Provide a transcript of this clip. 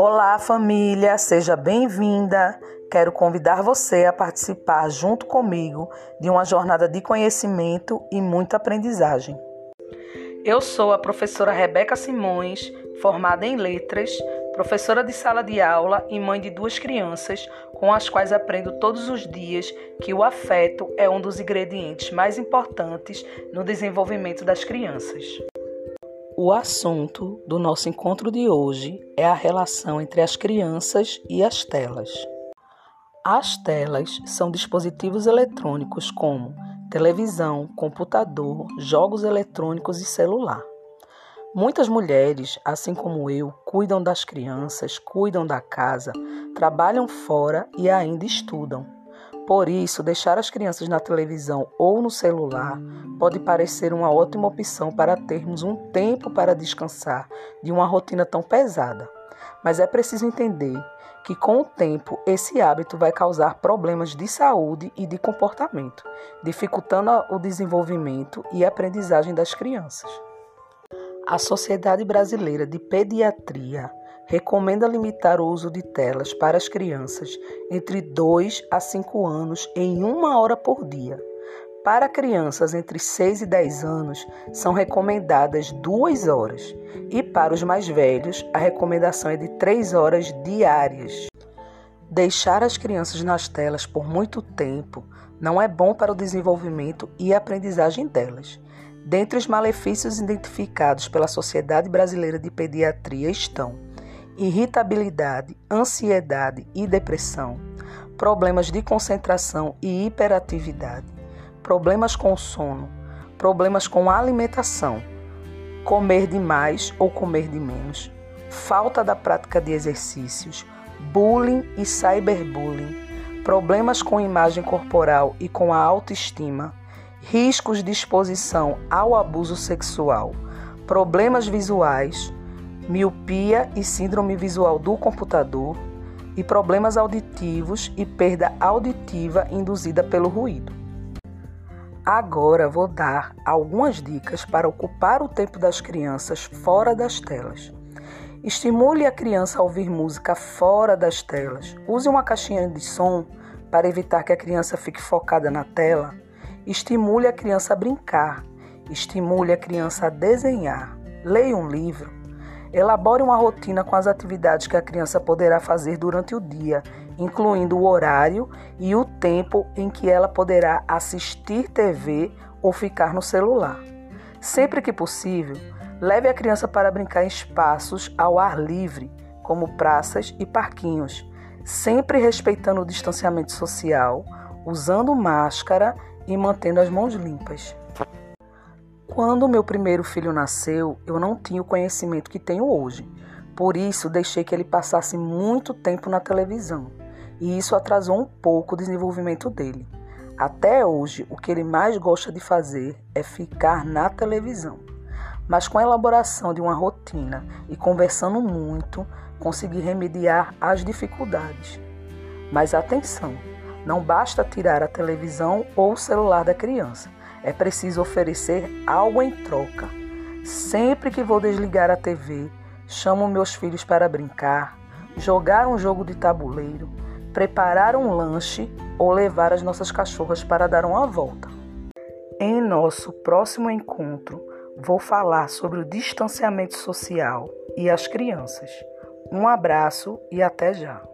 Olá, família, seja bem-vinda. Quero convidar você a participar junto comigo de uma jornada de conhecimento e muita aprendizagem. Eu sou a professora Rebeca Simões, formada em letras, professora de sala de aula e mãe de duas crianças, com as quais aprendo todos os dias que o afeto é um dos ingredientes mais importantes no desenvolvimento das crianças. O assunto do nosso encontro de hoje é a relação entre as crianças e as telas. As telas são dispositivos eletrônicos como televisão, computador, jogos eletrônicos e celular. Muitas mulheres, assim como eu, cuidam das crianças, cuidam da casa, trabalham fora e ainda estudam. Por isso, deixar as crianças na televisão ou no celular pode parecer uma ótima opção para termos um tempo para descansar de uma rotina tão pesada. Mas é preciso entender que, com o tempo, esse hábito vai causar problemas de saúde e de comportamento, dificultando o desenvolvimento e aprendizagem das crianças. A Sociedade Brasileira de Pediatria recomenda limitar o uso de telas para as crianças entre 2 a 5 anos em uma hora por dia. Para crianças entre 6 e 10 anos, são recomendadas 2 horas, e para os mais velhos, a recomendação é de 3 horas diárias. Deixar as crianças nas telas por muito tempo não é bom para o desenvolvimento e aprendizagem delas. Dentre os malefícios identificados pela Sociedade Brasileira de Pediatria estão irritabilidade, ansiedade e depressão, problemas de concentração e hiperatividade, problemas com sono, problemas com alimentação, comer demais ou comer de menos, falta da prática de exercícios, bullying e cyberbullying, problemas com imagem corporal e com a autoestima, riscos de exposição ao abuso sexual, problemas visuais, miopia e síndrome visual do computador, e problemas auditivos e perda auditiva induzida pelo ruído. Agora vou dar algumas dicas para ocupar o tempo das crianças fora das telas. Estimule a criança a ouvir música fora das telas. Use uma caixinha de som para evitar que a criança fique focada na tela. Estimule a criança a brincar. Estimule a criança a desenhar. Leia um livro. Elabore uma rotina com as atividades que a criança poderá fazer durante o dia, incluindo o horário e o tempo em que ela poderá assistir TV ou ficar no celular. Sempre que possível, leve a criança para brincar em espaços ao ar livre, como praças e parquinhos, sempre respeitando o distanciamento social, usando máscara e mantendo as mãos limpas. Quando meu primeiro filho nasceu, eu não tinha o conhecimento que tenho hoje. Por isso, deixei que ele passasse muito tempo na televisão. E isso atrasou um pouco o desenvolvimento dele. Até hoje, o que ele mais gosta de fazer é ficar na televisão. Mas com a elaboração de uma rotina e conversando muito, consegui remediar as dificuldades. Mas atenção, não basta tirar a televisão ou o celular da criança é preciso oferecer algo em troca. Sempre que vou desligar a TV, chamo meus filhos para brincar, jogar um jogo de tabuleiro, preparar um lanche ou levar as nossas cachorras para dar uma volta. Em nosso próximo encontro, vou falar sobre o distanciamento social e as crianças. Um abraço e até já!